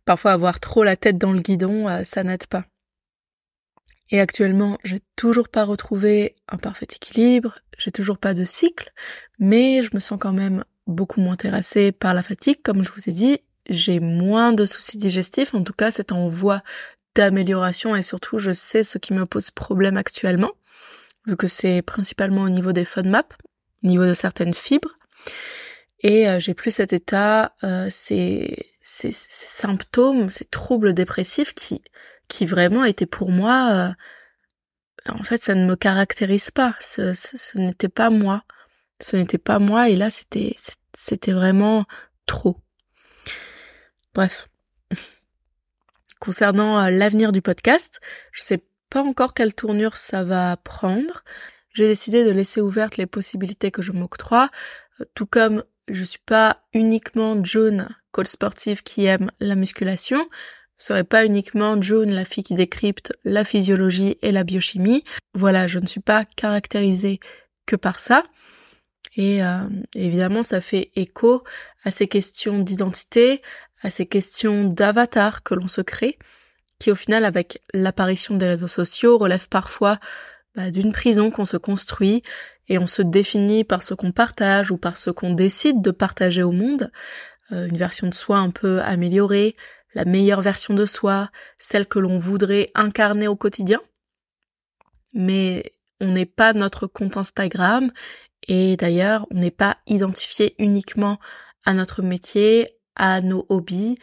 parfois avoir trop la tête dans le guidon, ça n'aide pas. Et actuellement, j'ai toujours pas retrouvé un parfait équilibre, j'ai toujours pas de cycle, mais je me sens quand même beaucoup moins terrassée par la fatigue, comme je vous ai dit, j'ai moins de soucis digestifs, en tout cas c'est en voie d'amélioration et surtout je sais ce qui me pose problème actuellement, vu que c'est principalement au niveau des FODMAP, au niveau de certaines fibres. Et j'ai plus cet état, ces, ces, symptômes, ces troubles dépressifs qui qui vraiment étaient pour moi en fait ça ne me caractérise pas, ce, ce n'était pas moi. Ce n'était pas moi et là c'était c'était vraiment trop. Bref. Concernant euh, l'avenir du podcast, je sais pas encore quelle tournure ça va prendre. J'ai décidé de laisser ouvertes les possibilités que je m'octroie, euh, tout comme je suis pas uniquement June, coach sportive qui aime la musculation, je serais pas uniquement June, la fille qui décrypte la physiologie et la biochimie. Voilà, je ne suis pas caractérisée que par ça. Et euh, évidemment, ça fait écho à ces questions d'identité, à ces questions d'avatar que l'on se crée, qui au final, avec l'apparition des réseaux sociaux, relèvent parfois bah, d'une prison qu'on se construit et on se définit par ce qu'on partage ou par ce qu'on décide de partager au monde, euh, une version de soi un peu améliorée, la meilleure version de soi, celle que l'on voudrait incarner au quotidien. Mais on n'est pas notre compte Instagram et d'ailleurs, on n'est pas identifié uniquement à notre métier, à nos hobbies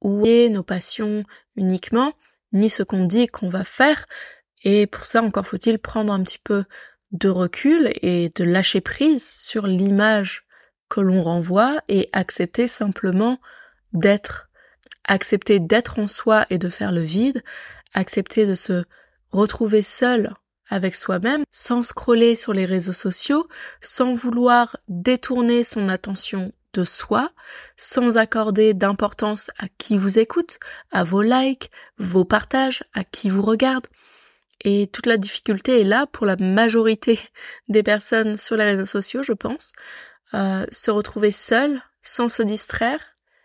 ou à nos passions uniquement, ni ce qu'on dit qu'on va faire. Et pour ça, encore faut-il prendre un petit peu de recul et de lâcher prise sur l'image que l'on renvoie et accepter simplement d'être. Accepter d'être en soi et de faire le vide, accepter de se retrouver seul avec soi-même, sans scroller sur les réseaux sociaux, sans vouloir détourner son attention de soi, sans accorder d'importance à qui vous écoute, à vos likes, vos partages, à qui vous regarde. Et toute la difficulté est là pour la majorité des personnes sur les réseaux sociaux, je pense. Euh, se retrouver seul, sans se distraire,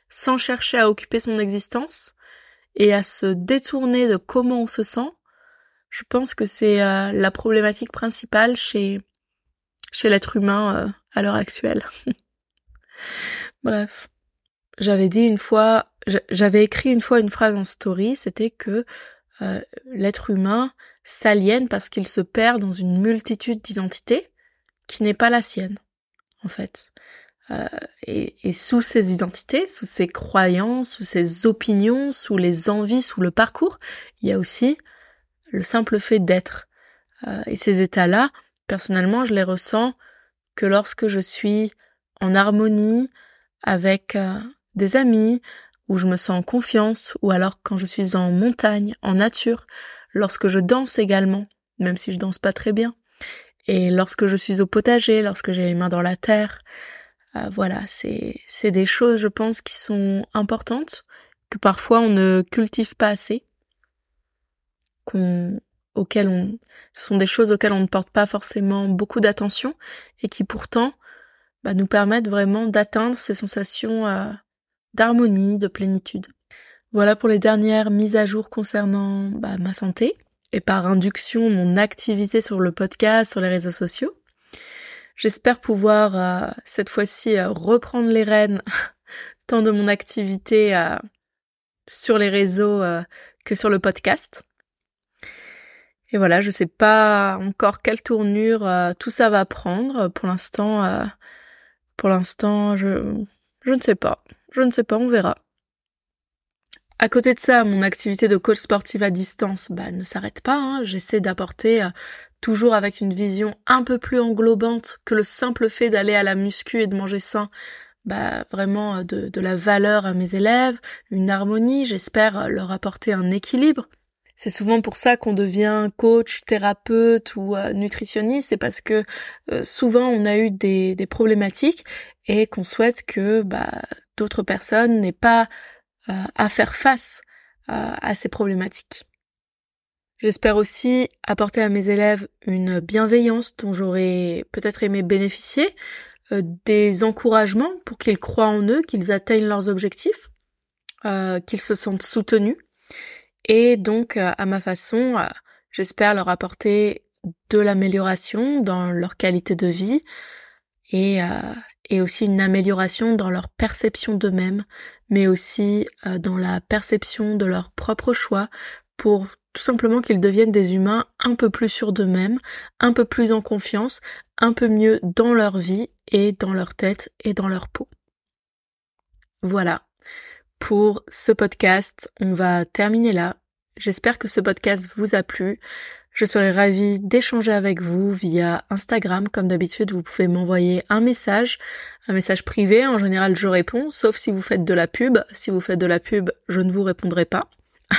sans chercher à occuper son existence, et à se détourner de comment on se sent, je pense que c'est euh, la problématique principale chez chez l'être humain euh, à l'heure actuelle. Bref, j'avais dit une fois, j'avais écrit une fois une phrase en story, c'était que euh, l'être humain s'aliène parce qu'il se perd dans une multitude d'identités qui n'est pas la sienne, en fait. et, et, sous ces identités, sous ces croyances, sous ces opinions, sous les envies, sous le parcours, il y a aussi le simple fait d'être. Euh, et ces états-là, personnellement, je les ressens que lorsque je suis en harmonie avec euh, des amis, où je me sens en confiance, ou alors quand je suis en montagne, en nature, lorsque je danse également, même si je danse pas très bien, et lorsque je suis au potager, lorsque j'ai les mains dans la terre, euh, voilà, c'est c'est des choses, je pense, qui sont importantes, que parfois on ne cultive pas assez, qu'on, auxquelles on, ce sont des choses auxquelles on ne porte pas forcément beaucoup d'attention et qui pourtant bah, nous permettent vraiment d'atteindre ces sensations euh, d'harmonie, de plénitude. Voilà pour les dernières mises à jour concernant bah, ma santé et par induction mon activité sur le podcast, sur les réseaux sociaux. J'espère pouvoir euh, cette fois-ci euh, reprendre les rênes tant de mon activité sur les réseaux que sur le podcast. Et voilà, je sais pas encore quelle tournure euh, tout ça va prendre. Pour l'instant, euh, pour l'instant, je ne sais pas. Je ne sais pas, on verra. À côté de ça, mon activité de coach sportive à distance, bah, ne s'arrête pas. Hein. J'essaie d'apporter euh, toujours avec une vision un peu plus englobante que le simple fait d'aller à la muscu et de manger sain. Bah, vraiment de, de la valeur à mes élèves, une harmonie, j'espère leur apporter un équilibre c'est souvent pour ça qu'on devient coach, thérapeute ou euh, nutritionniste, c'est parce que euh, souvent on a eu des, des problématiques et qu'on souhaite que bah, d'autres personnes n'aient pas euh, à faire face à ces problématiques. J'espère aussi apporter à mes élèves une bienveillance dont j'aurais peut-être aimé bénéficier, des encouragements pour qu'ils croient en eux, qu'ils atteignent leurs objectifs, qu'ils se sentent soutenus et donc, euh, à ma façon, euh, j'espère leur apporter de l'amélioration dans leur qualité de vie et, euh, et aussi une amélioration dans leur perception d'eux-mêmes, mais aussi dans la perception de leur propre choix pour tout simplement qu'ils deviennent des humains un peu plus sûrs d'eux-mêmes, un peu plus en confiance, un peu mieux dans leur vie et dans leur tête et dans leur peau. Voilà. Pour ce podcast, on va terminer là. J'espère que ce podcast vous a plu. Je serai ravie d'échanger avec vous via Instagram. Comme d'habitude, vous pouvez m'envoyer un message, un message privé. En général, je réponds, sauf si vous faites de la pub. Si vous faites de la pub, je ne vous répondrai pas.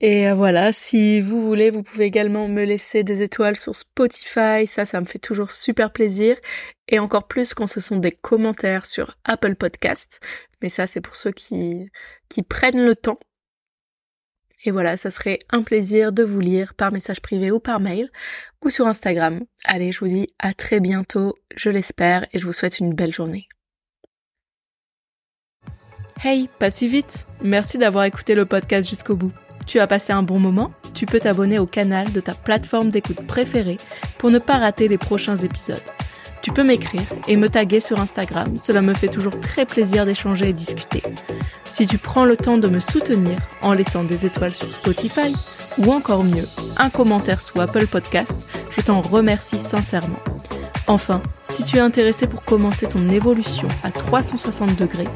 Et voilà, si vous voulez, vous pouvez également me laisser des étoiles sur Spotify, ça, ça me fait toujours super plaisir. Et encore plus quand ce sont des commentaires sur Apple Podcasts. Mais ça, c'est pour ceux qui, qui prennent le temps. Et voilà, ça serait un plaisir de vous lire par message privé ou par mail ou sur Instagram. Allez, je vous dis à très bientôt, je l'espère, et je vous souhaite une belle journée. Hey, pas si vite Merci d'avoir écouté le podcast jusqu'au bout. Tu as passé un bon moment? Tu peux t'abonner au canal de ta plateforme d'écoute préférée pour ne pas rater les prochains épisodes. Tu peux m'écrire et me taguer sur Instagram, cela me fait toujours très plaisir d'échanger et discuter. Si tu prends le temps de me soutenir en laissant des étoiles sur Spotify, ou encore mieux, un commentaire sous Apple Podcast, je t'en remercie sincèrement. Enfin, si tu es intéressé pour commencer ton évolution à 360 degrés,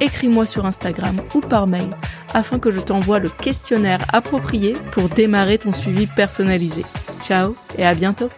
écris-moi sur Instagram ou par mail afin que je t'envoie le questionnaire approprié pour démarrer ton suivi personnalisé. Ciao et à bientôt